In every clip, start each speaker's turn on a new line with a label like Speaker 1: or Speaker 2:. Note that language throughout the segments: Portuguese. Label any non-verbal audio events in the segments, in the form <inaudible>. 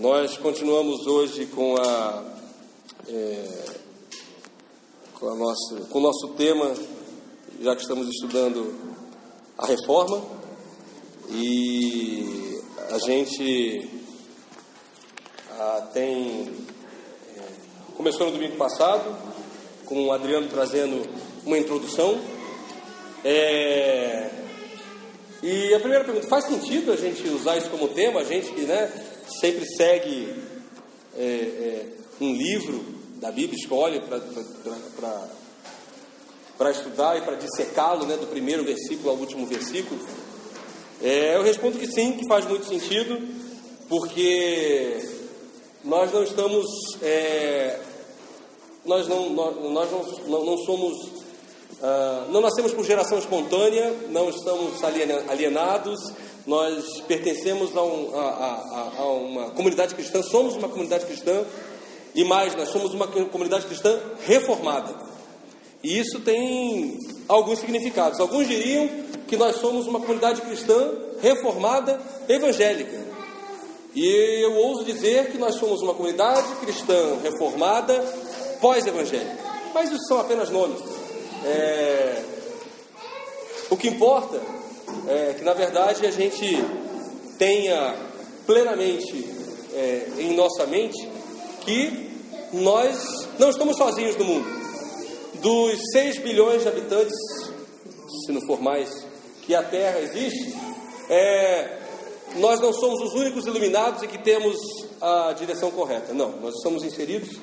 Speaker 1: Nós continuamos hoje com a, é, com, a nossa, com o nosso tema, já que estamos estudando a reforma, e a gente ah, tem. É, começou no domingo passado, com o Adriano trazendo uma introdução. É, e a primeira pergunta, faz sentido a gente usar isso como tema? A gente que né, sempre segue é, é, um livro da Bíblia, escolhe para estudar e para dissecá-lo, né, do primeiro versículo ao último versículo. É, eu respondo que sim, que faz muito sentido, porque nós não estamos, é, nós não, nós, não, não somos Uh, não nascemos por geração espontânea, não estamos alienados, nós pertencemos a, um, a, a, a, uma comunidade cristã, somos uma comunidade cristã, e mais, nós somos uma comunidade cristã reformada. E isso tem alguns significados. Alguns diriam que nós somos uma comunidade cristã reformada evangélica. E eu ouso dizer que nós somos uma comunidade cristã reformada pós-evangélica. Mas isso são apenas nomes. É, o que importa é que, na verdade, a gente tenha plenamente é, em nossa mente que nós não estamos sozinhos no mundo. Dos 6 bilhões de habitantes, se não for mais, que a Terra existe, é, nós não somos os únicos iluminados e que temos a direção correta. Não, nós estamos inseridos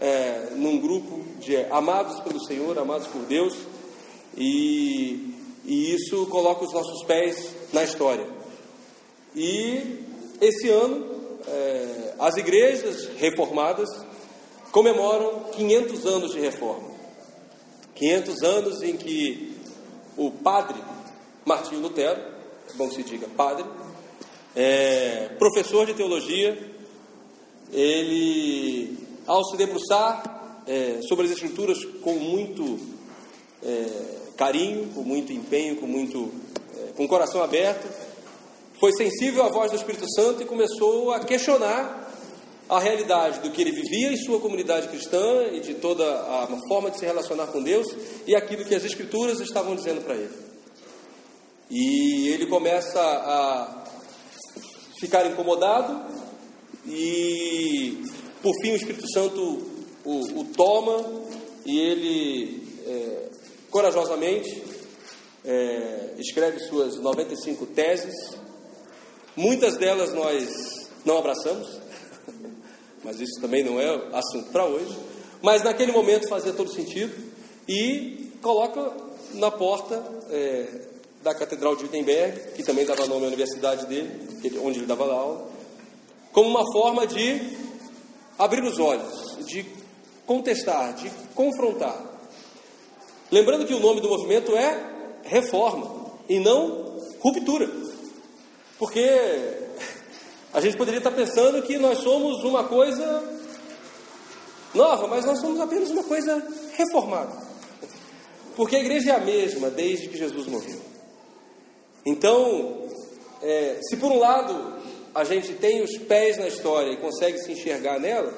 Speaker 1: é, num grupo de amados pelo Senhor, amados por Deus, e, e isso coloca os nossos pés na história. E esse ano, é, as igrejas reformadas comemoram 500 anos de reforma. 500 anos em que o padre Martinho Lutero, bom se diga padre, é, professor de teologia, ele ao se debruçar é, sobre as Escrituras com muito é, carinho, com muito empenho, com muito é, com o coração aberto, foi sensível à voz do Espírito Santo e começou a questionar a realidade do que ele vivia em sua comunidade cristã e de toda a forma de se relacionar com Deus e aquilo que as Escrituras estavam dizendo para ele. E ele começa a ficar incomodado e por fim, o Espírito Santo o, o toma e ele é, corajosamente é, escreve suas 95 teses. Muitas delas nós não abraçamos, <laughs> mas isso também não é assunto para hoje. Mas naquele momento fazia todo sentido e coloca na porta é, da Catedral de Wittenberg, que também dava nome à universidade dele, onde ele dava aula, como uma forma de abrir os olhos, de contestar, de confrontar. Lembrando que o nome do movimento é reforma e não ruptura. Porque a gente poderia estar pensando que nós somos uma coisa nova, mas nós somos apenas uma coisa reformada. Porque a igreja é a mesma desde que Jesus morreu. Então, é, se por um lado a gente tem os pés na história e consegue se enxergar nela,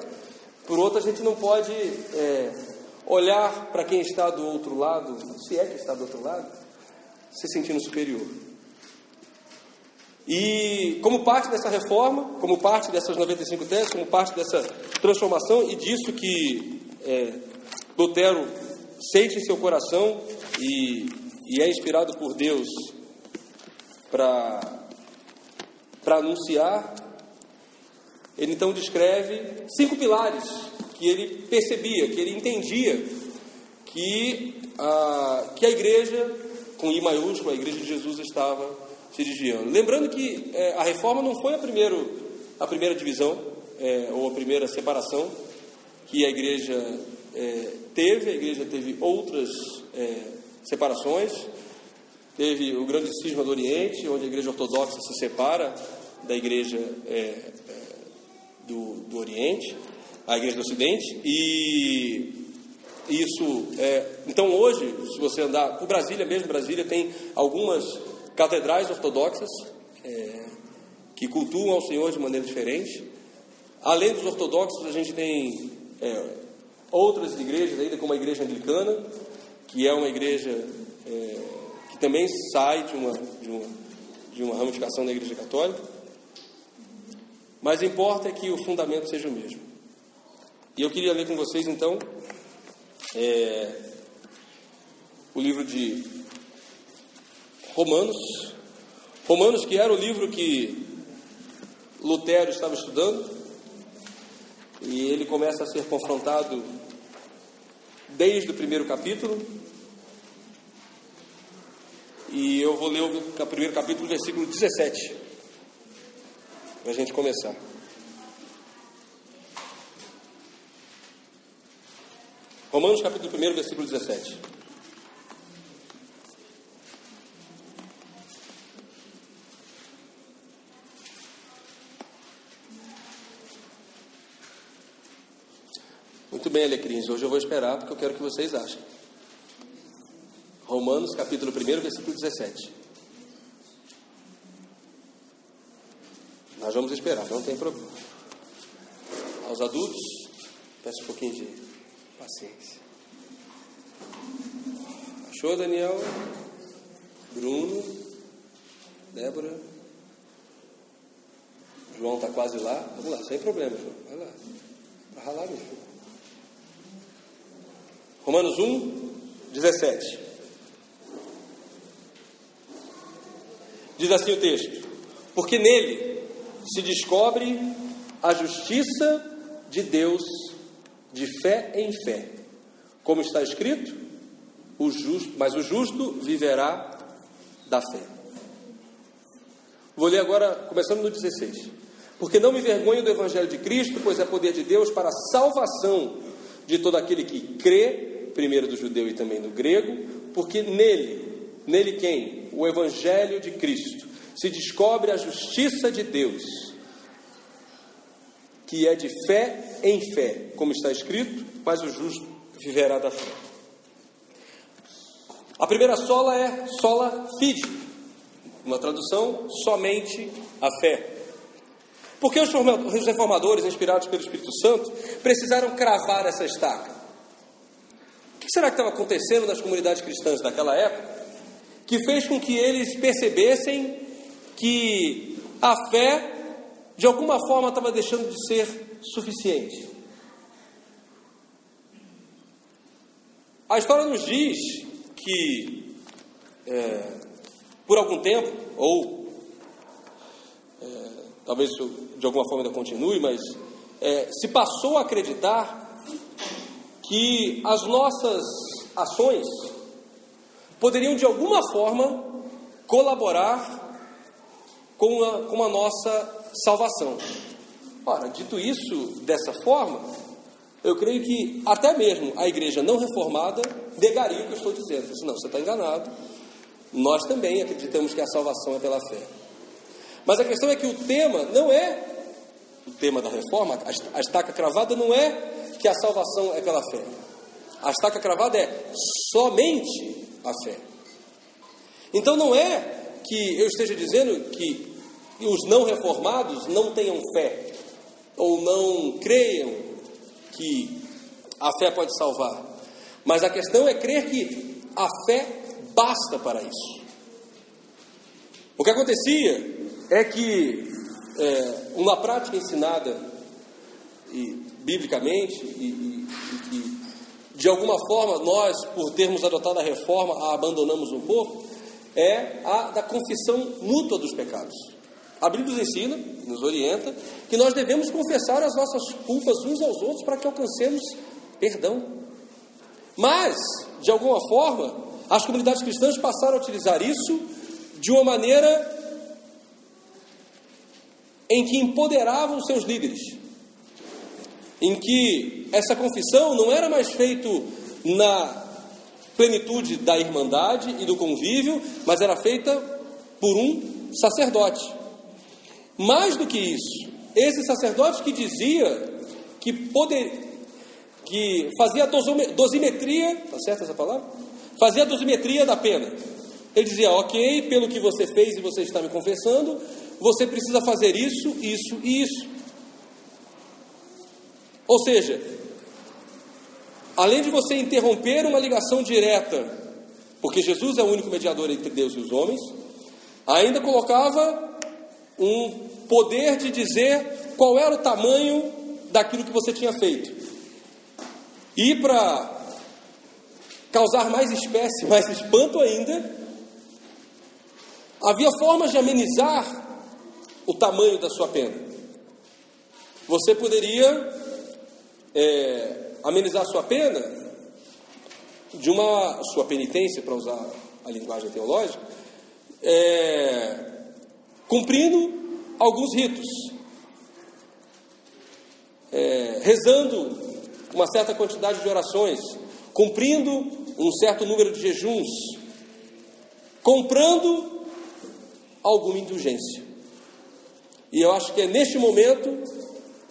Speaker 1: por outro, a gente não pode é, olhar para quem está do outro lado, se é que está do outro lado, se sentindo superior. E como parte dessa reforma, como parte dessas 95 teses, como parte dessa transformação e disso que é, Lutero sente em seu coração e, e é inspirado por Deus para anunciar, ele então descreve cinco pilares que ele percebia, que ele entendia que a, que a igreja, com I maiúsculo, a igreja de Jesus estava se desviando. Lembrando que é, a reforma não foi a, primeiro, a primeira divisão, é, ou a primeira separação que a igreja é, teve, a igreja teve outras é, separações, Teve o grande cisma do Oriente, onde a igreja ortodoxa se separa da igreja é, é, do, do Oriente, a igreja do Ocidente, e isso. É, então hoje, se você andar por Brasília mesmo, Brasília tem algumas catedrais ortodoxas é, que cultuam ao Senhor de maneira diferente. Além dos ortodoxos, a gente tem é, outras igrejas, ainda como a igreja anglicana, que é uma igreja é, que também sai de uma, de, uma, de uma ramificação da igreja católica. Mas importa é que o fundamento seja o mesmo. E eu queria ler com vocês, então, é, o livro de Romanos. Romanos, que era o livro que Lutero estava estudando, e ele começa a ser confrontado desde o primeiro capítulo. E eu vou ler o primeiro capítulo, versículo 17, para a gente começar. Romanos capítulo 1, versículo 17. Muito bem, Alecrins, hoje eu vou esperar porque eu quero que vocês achem. Romanos, capítulo 1, versículo 17. Nós vamos esperar, não tem problema. Aos adultos, peço um pouquinho de paciência. Achou, Daniel? Bruno? Débora? João está quase lá? Vamos lá, sem problema, João. Vai lá. Vai ralar mesmo. Romanos 1, 17. Diz assim o texto: Porque nele se descobre a justiça de Deus de fé em fé. Como está escrito, o justo, mas o justo viverá da fé. Vou ler agora, começando no 16. Porque não me envergonho do evangelho de Cristo, pois é poder de Deus para a salvação de todo aquele que crê primeiro do judeu e também do grego, porque nele, nele quem? O Evangelho de Cristo, se descobre a justiça de Deus, que é de fé em fé, como está escrito, mas o justo viverá da fé. A primeira sola é sola fide, uma tradução, somente a fé. Porque os reformadores, inspirados pelo Espírito Santo, precisaram cravar essa estaca? que será que estava acontecendo nas comunidades cristãs daquela época que fez com que eles percebessem que a fé, de alguma forma, estava deixando de ser suficiente? A história nos diz que, é, por algum tempo, ou é, talvez isso de alguma forma ainda continue, mas é, se passou a acreditar que as nossas ações poderiam de alguma forma colaborar com a, com a nossa salvação. Ora, dito isso dessa forma, eu creio que até mesmo a igreja não reformada negaria o que eu estou dizendo. Não, você está enganado. Nós também acreditamos que a salvação é pela fé. Mas a questão é que o tema não é o tema da reforma, a estaca cravada não é que a salvação é pela fé. A estaca cravada é somente a fé. Então não é que eu esteja dizendo que os não reformados não tenham fé ou não creiam que a fé pode salvar. Mas a questão é crer que a fé basta para isso. O que acontecia é que é, uma prática ensinada e biblicamente e, e, e de alguma forma, nós, por termos adotado a reforma, a abandonamos um pouco, é a da confissão mútua dos pecados. A Bíblia nos ensina, nos orienta, que nós devemos confessar as nossas culpas uns aos outros para que alcancemos perdão. Mas, de alguma forma, as comunidades cristãs passaram a utilizar isso de uma maneira em que empoderavam os seus líderes em que essa confissão não era mais feito na plenitude da irmandade e do convívio, mas era feita por um sacerdote. Mais do que isso, esse sacerdote que dizia que poder, que fazia a dosimetria, tá certo essa palavra? Fazia a dosimetria da pena. Ele dizia, ok, pelo que você fez e você está me confessando, você precisa fazer isso, isso e isso. Ou seja, além de você interromper uma ligação direta, porque Jesus é o único mediador entre Deus e os homens, ainda colocava um poder de dizer qual era o tamanho daquilo que você tinha feito. E para causar mais espécie, <laughs> mais espanto ainda, havia formas de amenizar o tamanho da sua pena. Você poderia é, amenizar sua pena de uma sua penitência, para usar a linguagem teológica, é, cumprindo alguns ritos, é, rezando uma certa quantidade de orações, cumprindo um certo número de jejuns, comprando alguma indulgência. E eu acho que é neste momento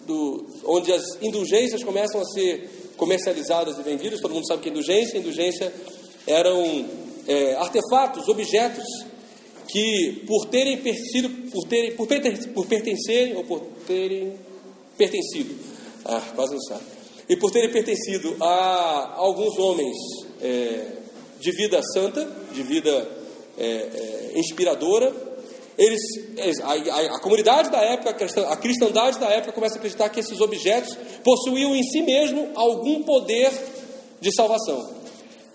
Speaker 1: do, onde as indulgências começam a ser comercializadas e vendidas, todo mundo sabe que indulgência, indulgência eram é, artefatos, objetos que por terem sido, por terem, por, por pertencerem ou por terem pertencido, ah, quase não sabe, e por terem pertencido a alguns homens é, de vida santa, de vida é, é inspiradora, eles, a, a, a, comunidade da época, a cristandade da época começa a acreditar que esses objetos possuíam em si mesmo algum poder de salvação.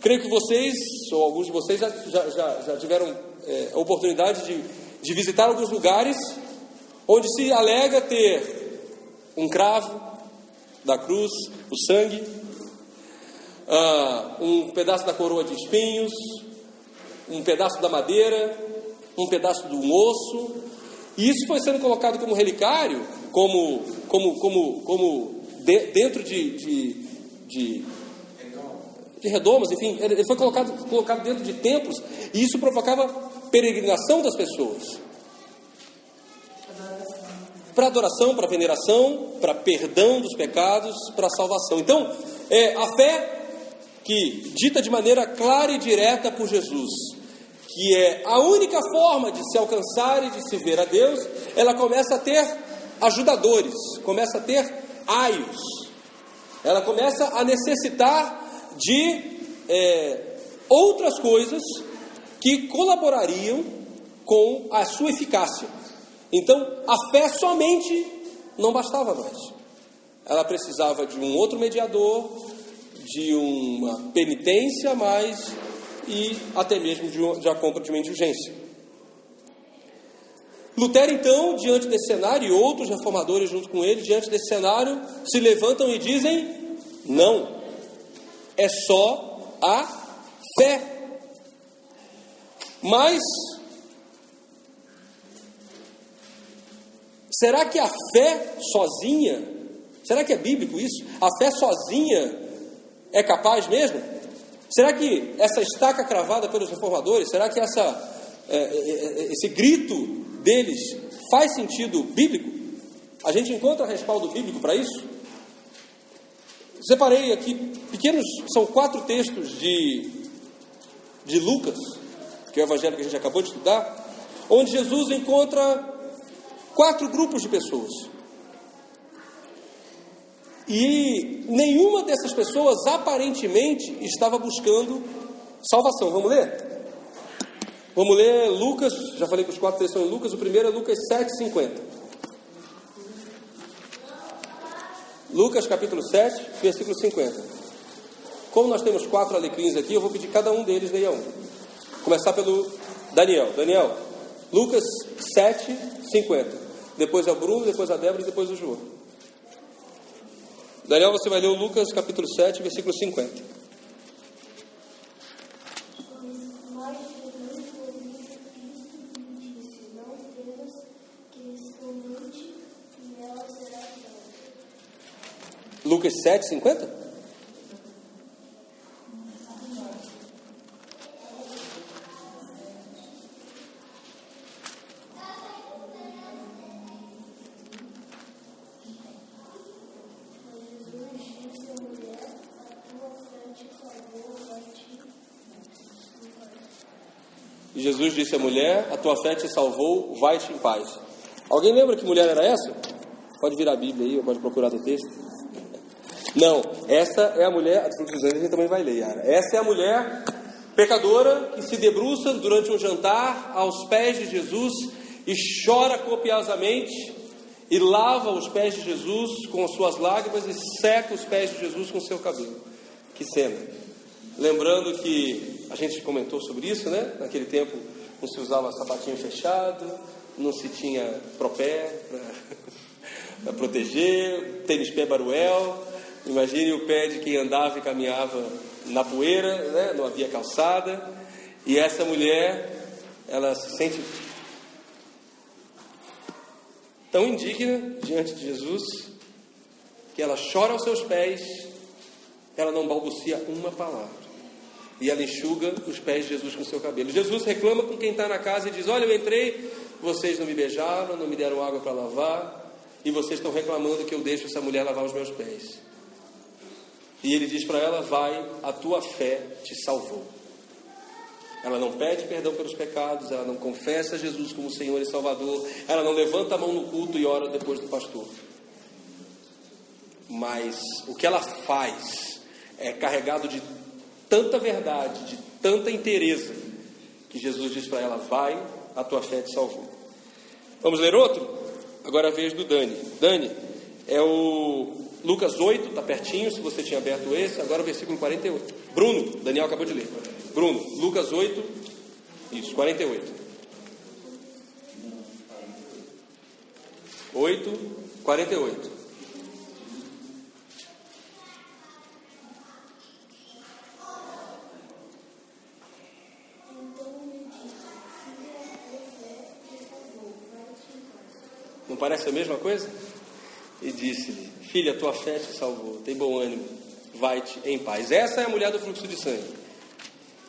Speaker 1: Creio que vocês, ou alguns de vocês, já, já, já tiveram é, a oportunidade de, de visitar alguns lugares onde se alega ter um cravo da cruz, o sangue, uh, um pedaço da coroa de espinhos, um pedaço da madeira, um pedaço do osso, e isso foi sendo colocado como relicário, como, como, como, como de, dentro de, de, de, de redomas, enfim, ele foi colocado, colocado dentro de templos, e isso provocava peregrinação das pessoas. Para adoração, para veneração, para perdão dos pecados, para salvação. Então, é, a fé que, dita de maneira clara e direta por Jesus, que é a única forma de se alcançar e de se ver a Deus, ela começa a ter ajudadores, começa a ter aios, ela começa a necessitar de é, outras coisas que colaborariam com a sua eficácia. Então, a fé somente não bastava mais. Ela precisava de um outro mediador, de uma penitência a mais e até mesmo de, de a compra de uma indulgência. Lutero, então, diante desse cenário, e outros reformadores junto com ele, diante desse cenário, se levantam e dizem: não, é só a fé. Mas, será que a fé sozinha, será que é bíblico isso? A fé sozinha é capaz mesmo? Será que essa estaca cravada pelos reformadores, será que essa, é, é, é, esse grito deles faz sentido bíblico? A gente encontra respaldo bíblico para isso? Separei aqui pequenos, são quatro textos de, de Lucas, que é o evangelho que a gente acabou de estudar, onde Jesus encontra quatro grupos de pessoas. E nenhuma dessas pessoas aparentemente estava buscando salvação. Vamos ler? Vamos ler Lucas, já falei que os quatro textos são em Lucas, o primeiro é Lucas 7,50. Lucas capítulo 7, versículo 50. Como nós temos quatro alecrins aqui, eu vou pedir cada um deles leia um. Começar pelo Daniel. Daniel, Lucas 7, 50. Depois é o Bruno, depois a Débora e depois o João. Daniel, você vai ler o Lucas capítulo 7, versículo 50. Lucas 7, 50? Jesus disse à mulher: A tua fé te salvou, vai-te em paz. Alguém lembra que mulher era essa? Pode virar a Bíblia aí, ou pode procurar no texto. Não, essa é a mulher, a sangue a gente também vai ler, Yara. Essa é a mulher pecadora que se debruça durante um jantar aos pés de Jesus e chora copiosamente e lava os pés de Jesus com as suas lágrimas e seca os pés de Jesus com o seu cabelo. Que cena! Lembrando que a gente comentou sobre isso, né? Naquele tempo não se usava sapatinho fechado, não se tinha propé para <laughs> proteger, tênis pé baruel. Imagine o pé de quem andava e caminhava na poeira, né? não havia calçada. E essa mulher, ela se sente tão indigna diante de Jesus que ela chora aos seus pés, ela não balbucia uma palavra. E ela enxuga os pés de Jesus com seu cabelo. Jesus reclama com quem está na casa e diz: Olha, eu entrei, vocês não me beijaram, não me deram água para lavar, e vocês estão reclamando que eu deixo essa mulher lavar os meus pés. E ele diz para ela: Vai, a tua fé te salvou. Ela não pede perdão pelos pecados, ela não confessa Jesus como Senhor e Salvador, ela não levanta a mão no culto e ora depois do pastor. Mas o que ela faz é carregado de tanta verdade, de tanta inteireza, que Jesus diz para ela: Vai, a tua fé te salvou. Vamos ler outro? Agora a vez do Dani. Dani, é o Lucas 8, está pertinho, se você tinha aberto esse, agora o versículo 48. Bruno, Daniel acabou de ler. Bruno, Lucas 8, isso, 48. 8, 48. Parece a mesma coisa? E disse-lhe: Filha, tua fé te salvou, tem bom ânimo, vai-te em paz. Essa é a mulher do fluxo de sangue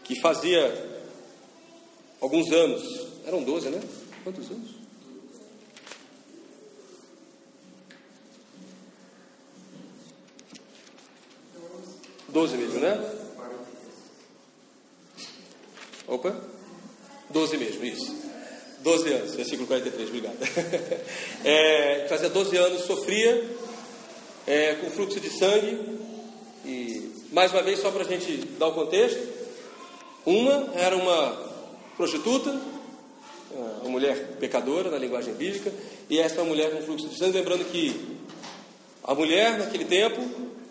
Speaker 1: que fazia alguns anos, eram 12, né? Quantos anos? Doze mesmo, né? Opa, doze mesmo, isso. Doze anos, versículo 43, obrigado. <laughs> É, fazia 12 anos, sofria é, com fluxo de sangue. E, mais uma vez, só para a gente dar o contexto, uma era uma prostituta, uma mulher pecadora na linguagem bíblica, e essa é mulher com fluxo de sangue. Lembrando que a mulher, naquele tempo,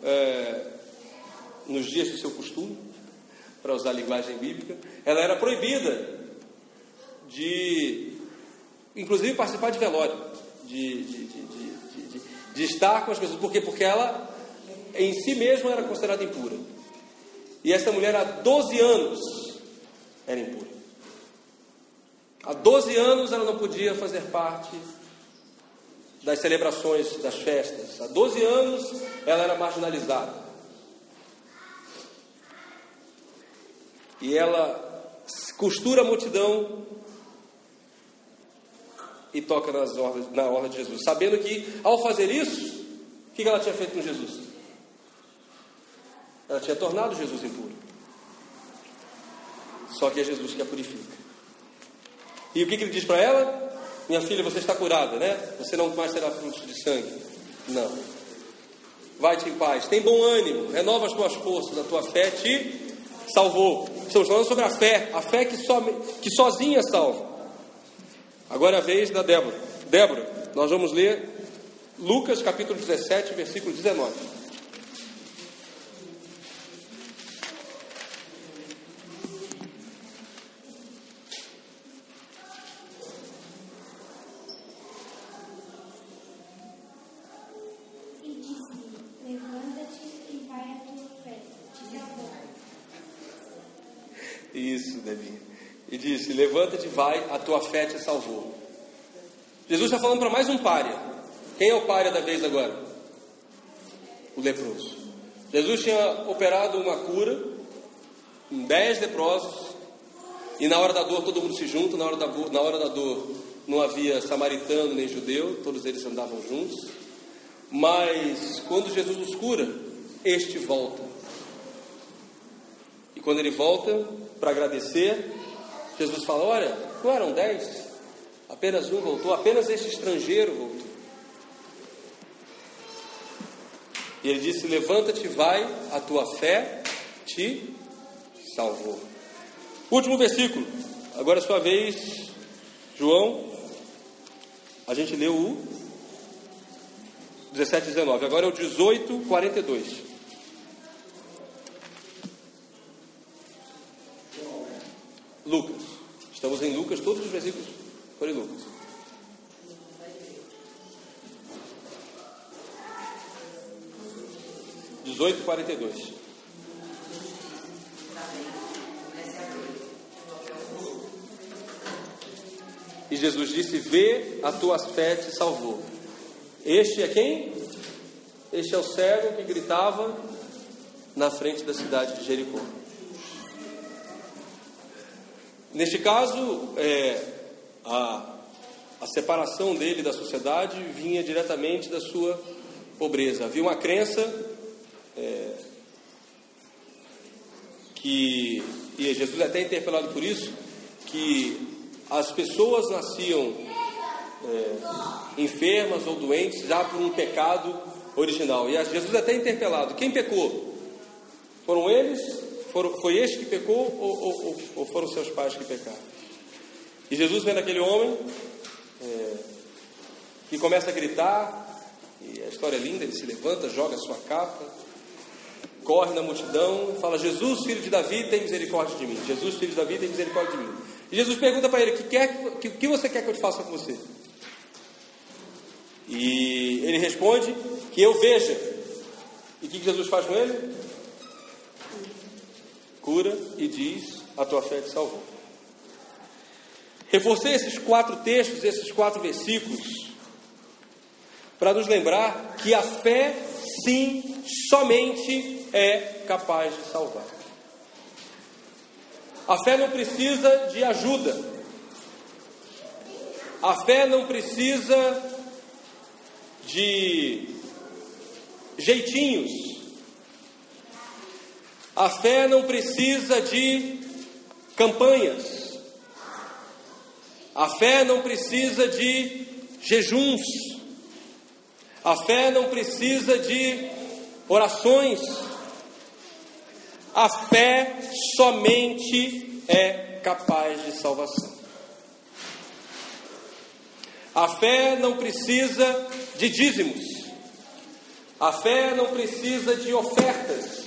Speaker 1: é, nos dias do seu costume, para usar a linguagem bíblica, ela era proibida de, inclusive, participar de velório, de, de, de, de estar com as pessoas. Por quê? Porque ela, em si mesma, era considerada impura. E essa mulher, há 12 anos, era impura. Há 12 anos ela não podia fazer parte das celebrações, das festas. Há 12 anos ela era marginalizada. E ela costura a multidão e toca nas na ordem de Jesus, sabendo que ao fazer isso, o que ela tinha feito com Jesus? Ela tinha tornado Jesus impuro. Só que é Jesus que a purifica. E o que, que ele diz para ela? Minha filha, você está curada, né? Você não mais terá fluxo de sangue. Não. Vai-te em paz. Tem bom ânimo. Renova as tuas forças. A tua fé te salvou. Estamos falando sobre a fé. A fé que, so, que sozinha salva. Agora a vez da Débora. Débora, nós vamos ler Lucas capítulo 17, versículo 19. Levanta-te vai, a tua fé te salvou. Jesus está falando para mais um pária. Quem é o pária da vez agora? O leproso. Jesus tinha operado uma cura em dez leprosos, e na hora da dor todo mundo se junta, na hora da, na hora da dor não havia samaritano nem judeu, todos eles andavam juntos. Mas quando Jesus os cura, este volta. E quando ele volta para agradecer, Jesus fala: Olha, não eram dez, apenas um voltou, apenas este estrangeiro voltou. E ele disse: Levanta-te, vai, a tua fé te salvou. Último versículo, agora é sua vez, João. A gente leu o 17 e 19, agora é o 18, 42. Lucas. Estamos em Lucas, todos os versículos foram em Lucas. Dezoito quarenta e dois. E Jesus disse: Vê, a tua fé te salvou. Este é quem? Este é o cego que gritava na frente da cidade de Jericó. Neste caso, é, a, a separação dele da sociedade vinha diretamente da sua pobreza. Havia uma crença é, que, e Jesus é até interpelado por isso, que as pessoas nasciam é, enfermas ou doentes já por um pecado original. E Jesus é até interpelado: quem pecou? Foram eles foram, foi este que pecou ou, ou, ou, foram seus pais que pecaram? E Jesus vendo aquele homem é, que começa a gritar, e a história é linda, ele se levanta, joga a sua capa, corre na multidão, fala: Jesus, filho de Davi, tem misericórdia de mim. Jesus, filho de Davi, tem misericórdia de mim. E Jesus pergunta para ele: que, quer, que, que você quer que eu faça com você? E ele responde: que eu veja. E o que Jesus faz com ele? Cura e diz: A tua fé te salvou. Reforcei esses quatro textos, esses quatro versículos, para nos lembrar que a fé, sim, somente é capaz de salvar. A fé não precisa de ajuda. A fé não precisa de jeitinhos a fé não precisa de campanhas. A fé não precisa de jejuns. A fé não precisa de orações. A fé somente é capaz de salvação. A fé não precisa de dízimos. A fé não precisa de ofertas.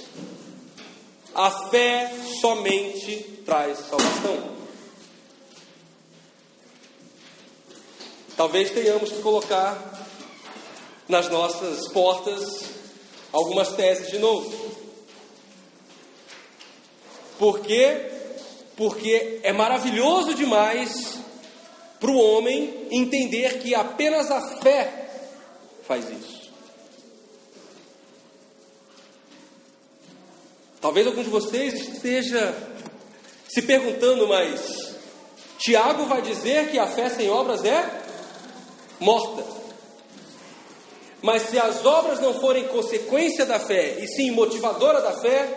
Speaker 1: A fé somente traz salvação. Talvez tenhamos que colocar nas nossas portas algumas teses de novo. Por quê? Porque é maravilhoso demais para o homem entender que apenas a fé faz isso. Talvez algum de vocês esteja se perguntando, mas Tiago vai dizer que a fé sem obras é morta. Mas se as obras não forem consequência da fé, e sim motivadora da fé,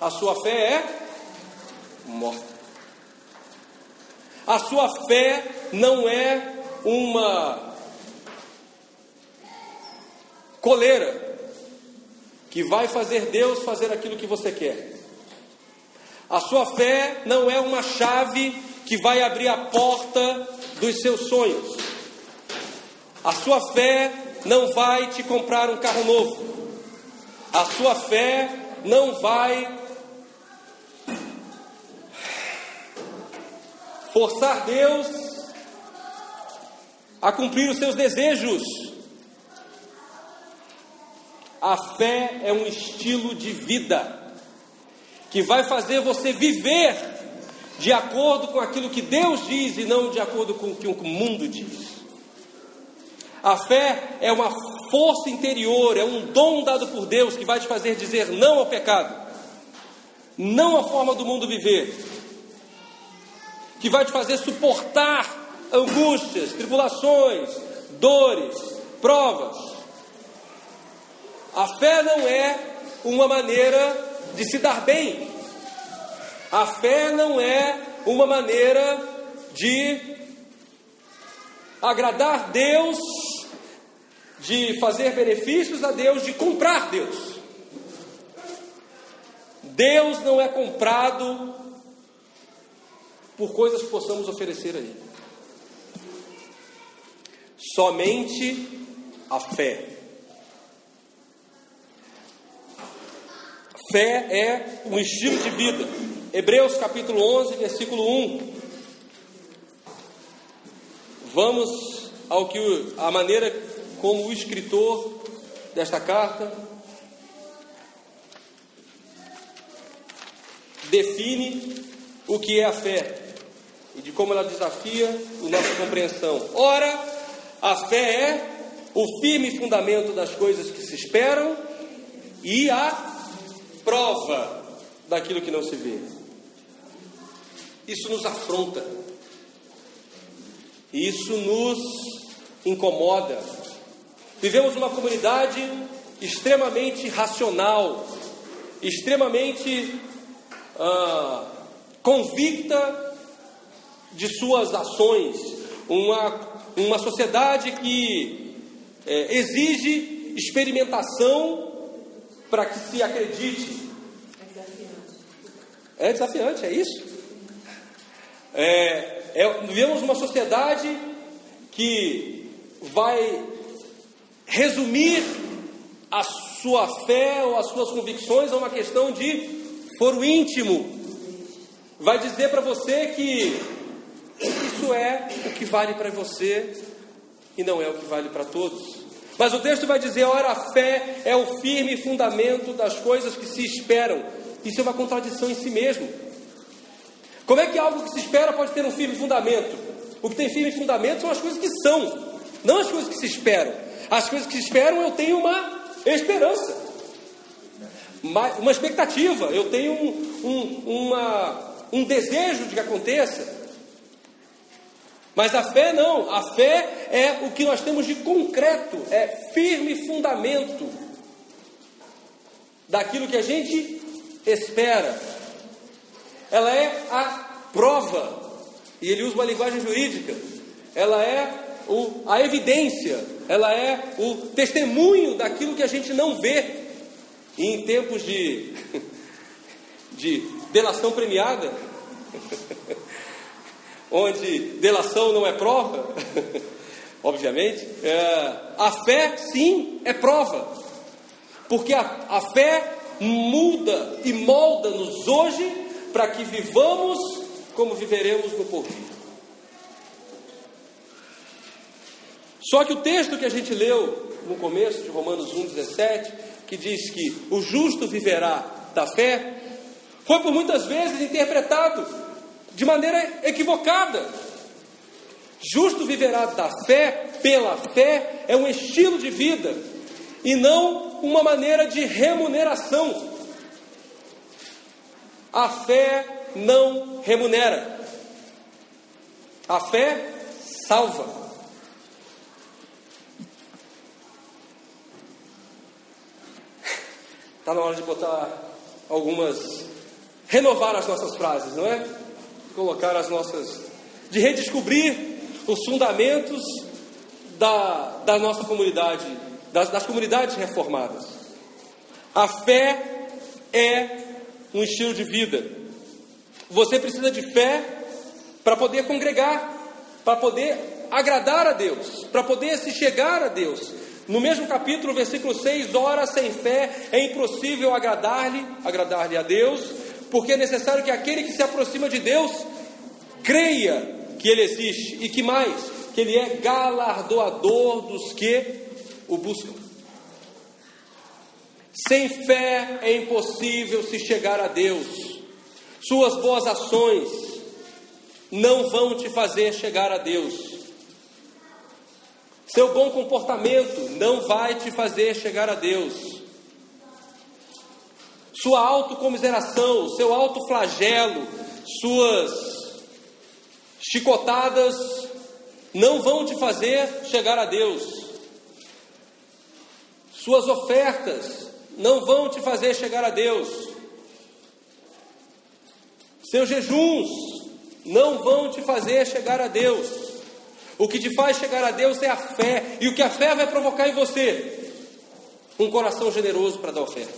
Speaker 1: a sua fé é morta. A sua fé não é uma coleira que vai fazer Deus fazer aquilo que você quer. A sua fé não é uma chave que vai abrir a porta dos seus sonhos. A sua fé não vai te comprar um carro novo. A sua fé não vai forçar Deus a cumprir os seus desejos. A fé é um estilo de vida que vai fazer você viver de acordo com aquilo que Deus diz e não de acordo com o que o mundo diz. A fé é uma força interior, é um dom dado por Deus que vai te fazer dizer não ao pecado, não à forma do mundo viver, que vai te fazer suportar angústias, tribulações, dores, provas a fé não é uma maneira de se dar bem. A fé não é uma maneira de agradar Deus de fazer benefícios a Deus, de comprar Deus. Deus não é comprado por coisas que possamos oferecer a Ele. Somente a fé. Fé é um estilo de vida. Hebreus capítulo 11, versículo 1. Vamos ao que a maneira como o escritor desta carta define o que é a fé e de como ela desafia a nossa compreensão. Ora, a fé é o firme fundamento das coisas que se esperam e a prova daquilo que não se vê. Isso nos afronta. Isso nos incomoda. Vivemos uma comunidade extremamente racional, extremamente ah, convicta de suas ações, uma, uma sociedade que é, exige experimentação para que se acredite. É desafiante, é isso? É, é, vivemos uma sociedade que vai resumir a sua fé ou as suas convicções a uma questão de foro íntimo, vai dizer para você que isso é o que vale para você e não é o que vale para todos. Mas o texto vai dizer: ora, a fé é o firme fundamento das coisas que se esperam. Isso é uma contradição em si mesmo. Como é que algo que se espera pode ter um firme fundamento? O que tem firme fundamento são as coisas que são, não as coisas que se esperam. As coisas que se esperam eu tenho uma esperança uma expectativa, eu tenho um, um, uma, um desejo de que aconteça. Mas a fé não, a fé é o que nós temos de concreto, é firme fundamento daquilo que a gente espera. Ela é a prova, e ele usa uma linguagem jurídica, ela é o, a evidência, ela é o testemunho daquilo que a gente não vê, e em tempos de, <laughs> de delação premiada, <laughs> onde delação não é prova, <laughs> obviamente, é, a fé sim é prova, porque a, a fé muda e molda-nos hoje para que vivamos como viveremos no porvir. Só que o texto que a gente leu no começo de Romanos 1,17 que diz que o justo viverá da fé, foi por muitas vezes interpretado de maneira equivocada. Justo viverá da fé, pela fé, é um estilo de vida e não uma maneira de remuneração. A fé não remunera, a fé salva. Está na hora de botar algumas. renovar as nossas frases, não é? Colocar as nossas. de redescobrir os fundamentos da, da nossa comunidade, das, das comunidades reformadas. A fé é um estilo de vida. Você precisa de fé para poder congregar, para poder agradar a Deus, para poder se chegar a Deus. No mesmo capítulo, versículo 6, ora sem fé é impossível agradar-lhe, agradar-lhe a Deus, porque é necessário que aquele que se aproxima de Deus creia que ele existe e que mais, que ele é galardoador dos que o buscam. Sem fé é impossível se chegar a Deus. Suas boas ações não vão te fazer chegar a Deus. Seu bom comportamento não vai te fazer chegar a Deus. Sua autocomiseração, seu autoflagelo, suas chicotadas não vão te fazer chegar a Deus. Suas ofertas não vão te fazer chegar a Deus. Seus jejuns não vão te fazer chegar a Deus. O que te faz chegar a Deus é a fé. E o que a fé vai provocar em você? Um coração generoso para dar oferta.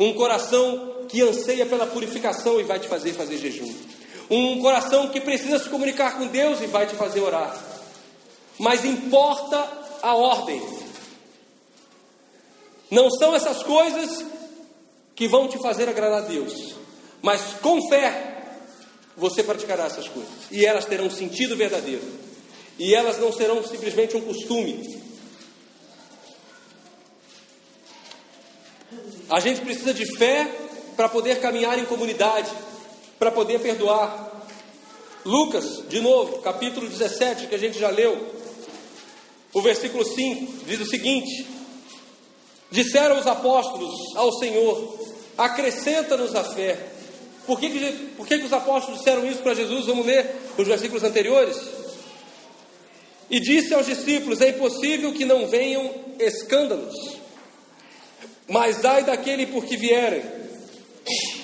Speaker 1: Um coração que anseia pela purificação e vai te fazer fazer jejum. Um coração que precisa se comunicar com Deus e vai te fazer orar. Mas importa a ordem. Não são essas coisas que vão te fazer agradar a Deus. Mas com fé você praticará essas coisas. E elas terão sentido verdadeiro. E elas não serão simplesmente um costume. A gente precisa de fé para poder caminhar em comunidade, para poder perdoar. Lucas, de novo, capítulo 17, que a gente já leu, o versículo 5 diz o seguinte: Disseram os apóstolos ao Senhor: Acrescenta-nos a fé. Por que, que, por que, que os apóstolos disseram isso para Jesus? Vamos ler os versículos anteriores. E disse aos discípulos: É impossível que não venham escândalos, mas ai daquele por que vierem.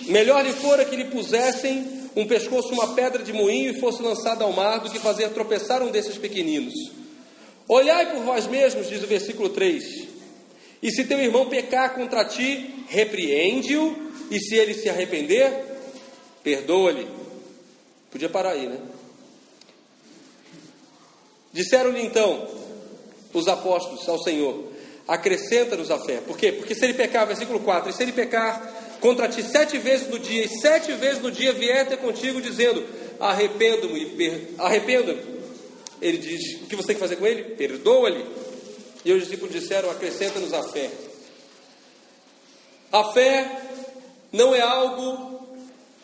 Speaker 1: Melhor lhe fora que lhe pusessem um pescoço, uma pedra de moinho e fosse lançado ao mar, do que fazer tropeçar um desses pequeninos. Olhai por vós mesmos, diz o versículo 3. E se teu irmão pecar contra ti, repreende-o, e se ele se arrepender, perdoa-lhe. Podia parar aí, né? Disseram-lhe então os apóstolos ao Senhor: acrescenta-nos a fé. Por quê? Porque se ele pecar, versículo 4, e se ele pecar contra ti sete vezes no dia, e sete vezes no dia vier até contigo, dizendo: arrependo-me, arrependo-me. Ele diz: o que você tem que fazer com ele? Perdoa-lhe. E os discípulos disseram: acrescenta-nos a fé. A fé não é algo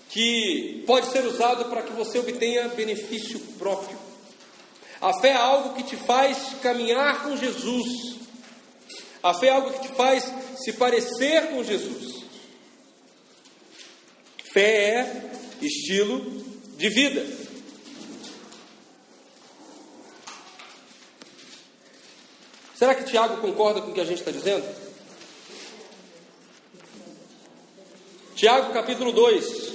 Speaker 1: que pode ser usado para que você obtenha benefício próprio. A fé é algo que te faz caminhar com Jesus. A fé é algo que te faz se parecer com Jesus. Fé é estilo de vida. Será que Tiago concorda com o que a gente está dizendo? Tiago capítulo 2,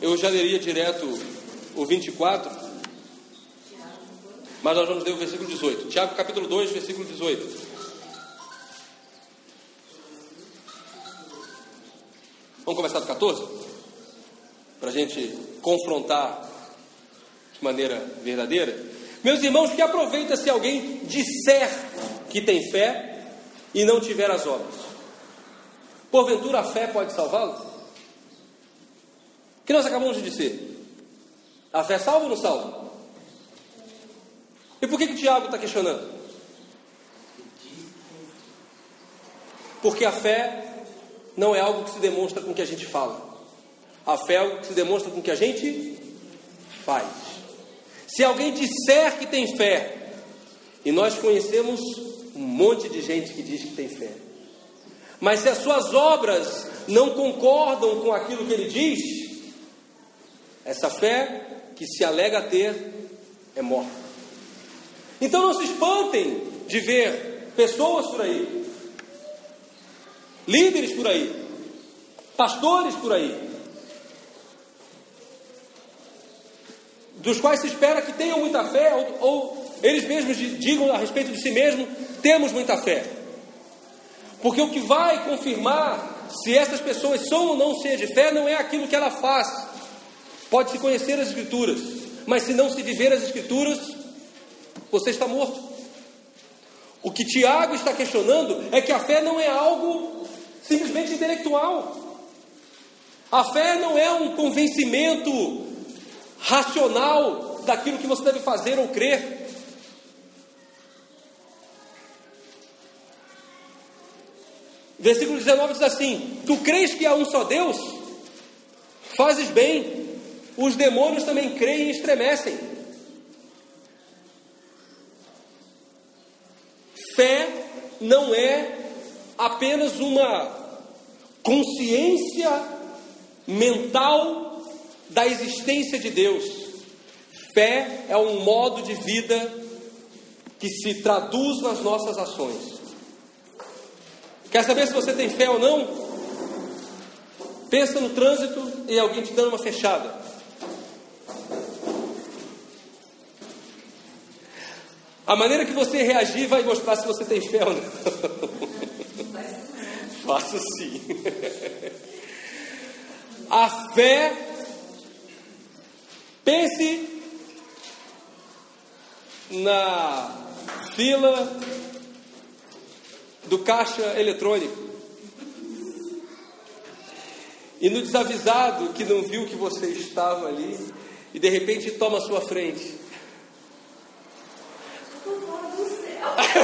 Speaker 1: Eu já leria direto o 24, mas nós vamos ler o versículo 18. Tiago capítulo 2, versículo 18. Vamos começar do 14? Para a gente confrontar de maneira verdadeira. Meus irmãos, que aproveita se alguém disser que tem fé e não tiver as obras? Porventura a fé pode salvá-lo? que nós acabamos de dizer? A fé salva ou não salva? E por que, que o Tiago está questionando? Porque a fé não é algo que se demonstra com o que a gente fala. A fé é algo que se demonstra com o que a gente faz. Se alguém disser que tem fé, e nós conhecemos um monte de gente que diz que tem fé, mas se as suas obras não concordam com aquilo que ele diz, essa fé que se alega ter é morta. Então não se espantem de ver pessoas por aí, líderes por aí, pastores por aí, dos quais se espera que tenham muita fé, ou, ou eles mesmos digam a respeito de si mesmos: temos muita fé. Porque o que vai confirmar se essas pessoas são ou não cheias de fé não é aquilo que ela faz, Pode-se conhecer as Escrituras, mas se não se viver as Escrituras, você está morto. O que Tiago está questionando é que a fé não é algo simplesmente intelectual. A fé não é um convencimento racional daquilo que você deve fazer ou crer. Versículo 19 diz assim: Tu crês que há um só Deus? Fazes bem. Os demônios também creem e estremecem. Fé não é apenas uma consciência mental da existência de Deus. Fé é um modo de vida que se traduz nas nossas ações. Quer saber se você tem fé ou não? Pensa no trânsito e alguém te dando uma fechada. A maneira que você reagir vai mostrar se você tem fé ou não. <laughs> Faço sim. A fé, pense na fila do caixa eletrônico. E no desavisado que não viu que você estava ali e de repente toma a sua frente.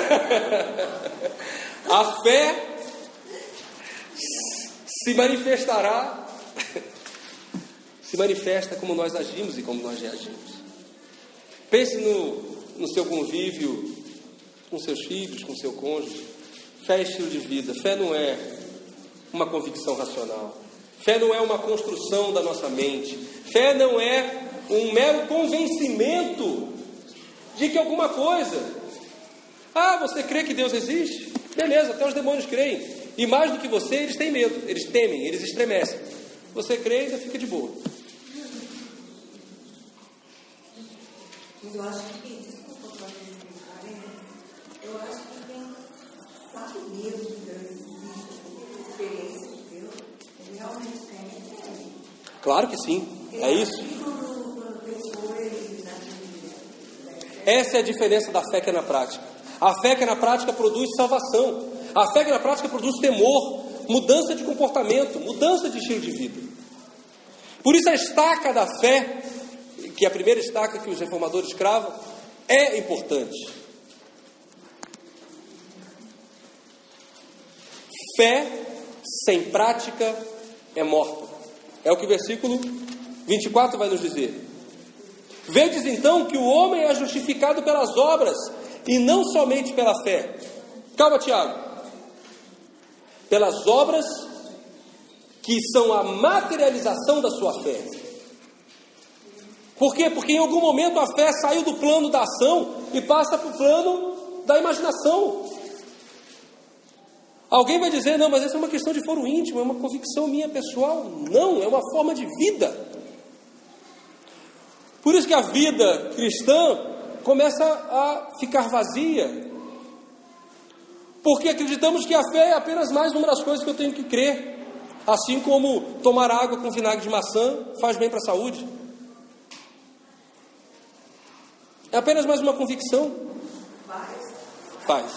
Speaker 1: <laughs> a fé se manifestará, se manifesta como nós agimos e como nós reagimos. Pense no, no seu convívio com seus filhos, com seu cônjuge. Fé é estilo de vida. Fé não é uma convicção racional. Fé não é uma construção da nossa mente. Fé não é um mero convencimento de que alguma coisa. Ah, você crê que Deus existe? Beleza, até os demônios creem. E mais do que você, eles têm medo, eles temem, eles estremecem. Você crê e ainda fica de boa.
Speaker 2: Eu acho que, desculpa, eu acho que quem sabe mesmo que Deus experiência de Deus, ele realmente tem.
Speaker 1: Claro que sim, é isso. Essa é a diferença da fé que é na prática. A fé que na prática produz salvação. A fé que na prática produz temor, mudança de comportamento, mudança de estilo de vida. Por isso a estaca da fé, que é a primeira estaca que os reformadores cravam, é importante. Fé sem prática é morta. É o que o versículo 24 vai nos dizer. Vedes então que o homem é justificado pelas obras e não somente pela fé. Calma, Tiago. Pelas obras que são a materialização da sua fé. Por quê? Porque em algum momento a fé saiu do plano da ação e passa para o plano da imaginação. Alguém vai dizer, não, mas essa é uma questão de foro íntimo, é uma convicção minha pessoal. Não, é uma forma de vida. Por isso que a vida cristã começa a ficar vazia. Porque acreditamos que a fé é apenas mais uma das coisas que eu tenho que crer. Assim como tomar água com vinagre de maçã faz bem para a saúde. É apenas mais uma convicção. Faz. Faz.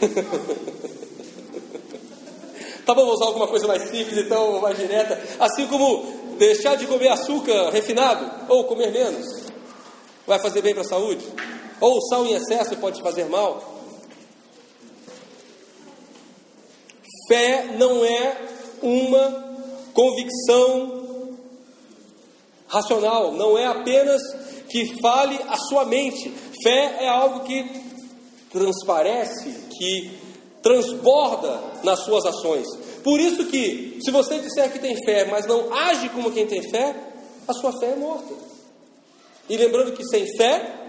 Speaker 1: <laughs> Tá bom, vou usar alguma coisa mais simples, então, mais direta. Assim como deixar de comer açúcar refinado, ou comer menos, vai fazer bem para a saúde. Ou o sal em excesso pode fazer mal. Fé não é uma convicção racional, não é apenas que fale a sua mente. Fé é algo que transparece, que transborda nas suas ações. Por isso que, se você disser que tem fé, mas não age como quem tem fé, a sua fé é morta. E lembrando que sem fé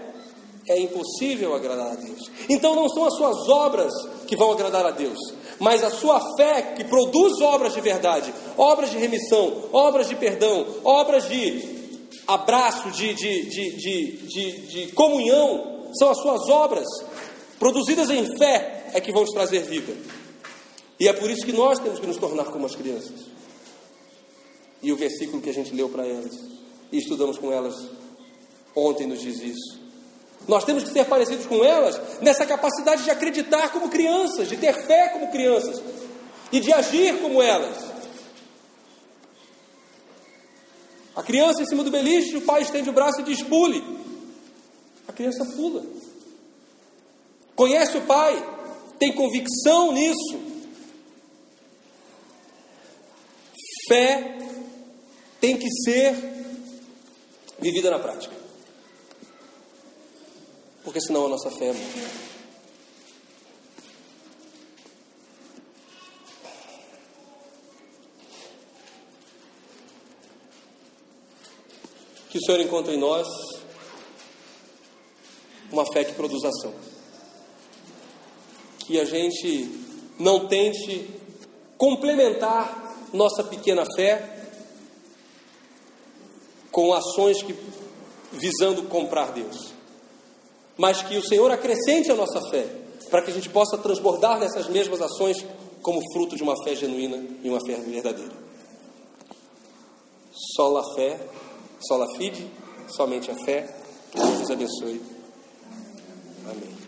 Speaker 1: é impossível agradar a Deus. Então não são as suas obras que vão agradar a Deus, mas a sua fé que produz obras de verdade, obras de remissão, obras de perdão, obras de abraço, de, de, de, de, comunhão, são as suas obras produzidas em fé é que vão te trazer vida. E é por isso que nós temos que nos tornar como as crianças. E o versículo que a gente leu para elas e estudamos com elas ontem nos diz isso. Nós temos que ser parecidos com elas nessa capacidade de acreditar como crianças, de ter fé como crianças e de agir como elas. A criança em cima do beliche, o pai estende o braço e diz: pule. A criança pula. Conhece o pai, tem convicção nisso. Fé tem que ser vivida na prática. Porque senão a nossa fé é morta. Que o Senhor encontre em nós uma fé que produz ação que a gente não tente complementar nossa pequena fé com ações que visando comprar Deus. Mas que o Senhor acrescente a nossa fé, para que a gente possa transbordar nessas mesmas ações como fruto de uma fé genuína e uma fé verdadeira. Só a fé, só a fide, somente a fé. Que Deus nos abençoe. Amém.